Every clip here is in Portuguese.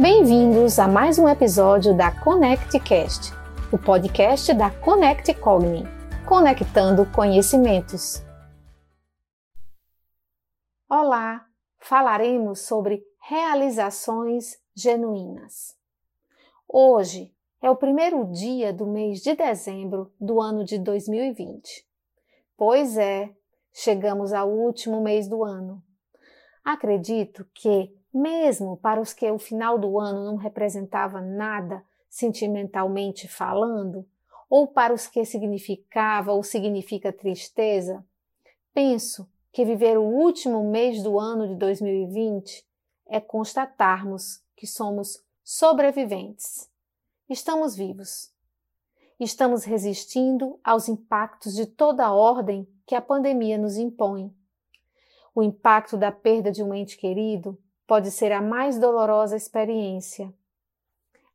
Bem-vindos a mais um episódio da ConnectCast, o podcast da Connect Cogni, conectando conhecimentos. Olá, falaremos sobre realizações genuínas. Hoje é o primeiro dia do mês de dezembro do ano de 2020. Pois é, chegamos ao último mês do ano. Acredito que mesmo para os que o final do ano não representava nada sentimentalmente falando, ou para os que significava ou significa tristeza, penso que viver o último mês do ano de 2020 é constatarmos que somos sobreviventes. Estamos vivos. Estamos resistindo aos impactos de toda a ordem que a pandemia nos impõe. O impacto da perda de um ente querido pode ser a mais dolorosa experiência.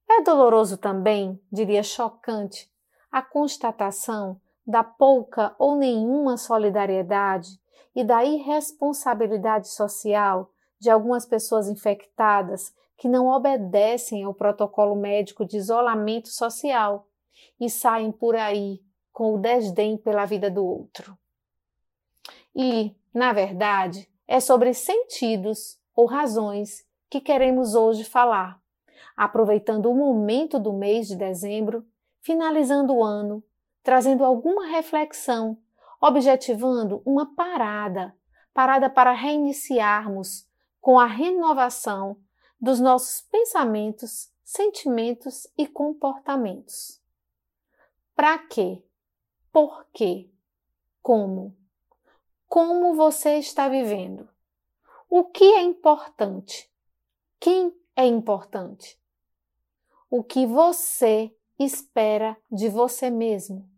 É doloroso também, diria chocante, a constatação da pouca ou nenhuma solidariedade e da irresponsabilidade social de algumas pessoas infectadas que não obedecem ao protocolo médico de isolamento social e saem por aí com o desdém pela vida do outro. E, na verdade, é sobre sentidos ou razões que queremos hoje falar, aproveitando o momento do mês de dezembro, finalizando o ano, trazendo alguma reflexão, objetivando uma parada, parada para reiniciarmos com a renovação dos nossos pensamentos, sentimentos e comportamentos. Para quê? Por quê? Como? Como você está vivendo? O que é importante? Quem é importante? O que você espera de você mesmo?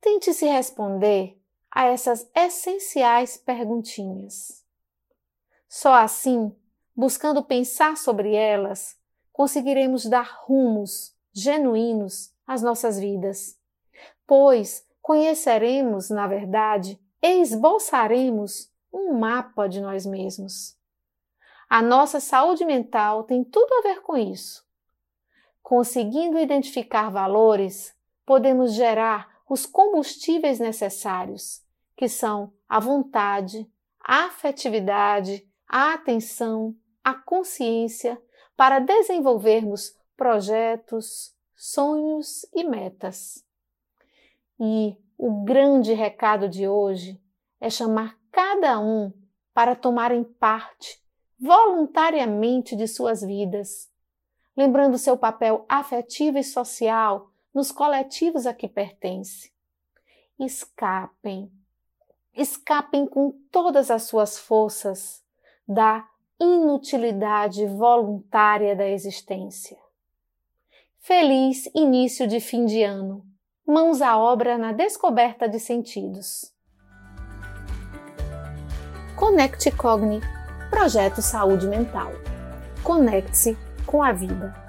Tente se responder a essas essenciais perguntinhas. Só assim, buscando pensar sobre elas, conseguiremos dar rumos genuínos às nossas vidas, pois conheceremos, na verdade, esboçaremos um mapa de nós mesmos. A nossa saúde mental tem tudo a ver com isso. Conseguindo identificar valores, podemos gerar os combustíveis necessários, que são a vontade, a afetividade, a atenção, a consciência, para desenvolvermos projetos, sonhos e metas. E o grande recado de hoje é chamar cada um para tomarem parte voluntariamente de suas vidas, lembrando seu papel afetivo e social nos coletivos a que pertence. Escapem, escapem com todas as suas forças da inutilidade voluntária da existência. Feliz início de fim de ano. Mãos à obra na descoberta de sentidos. Conecte Cogni, projeto Saúde Mental. Conecte-se com a vida.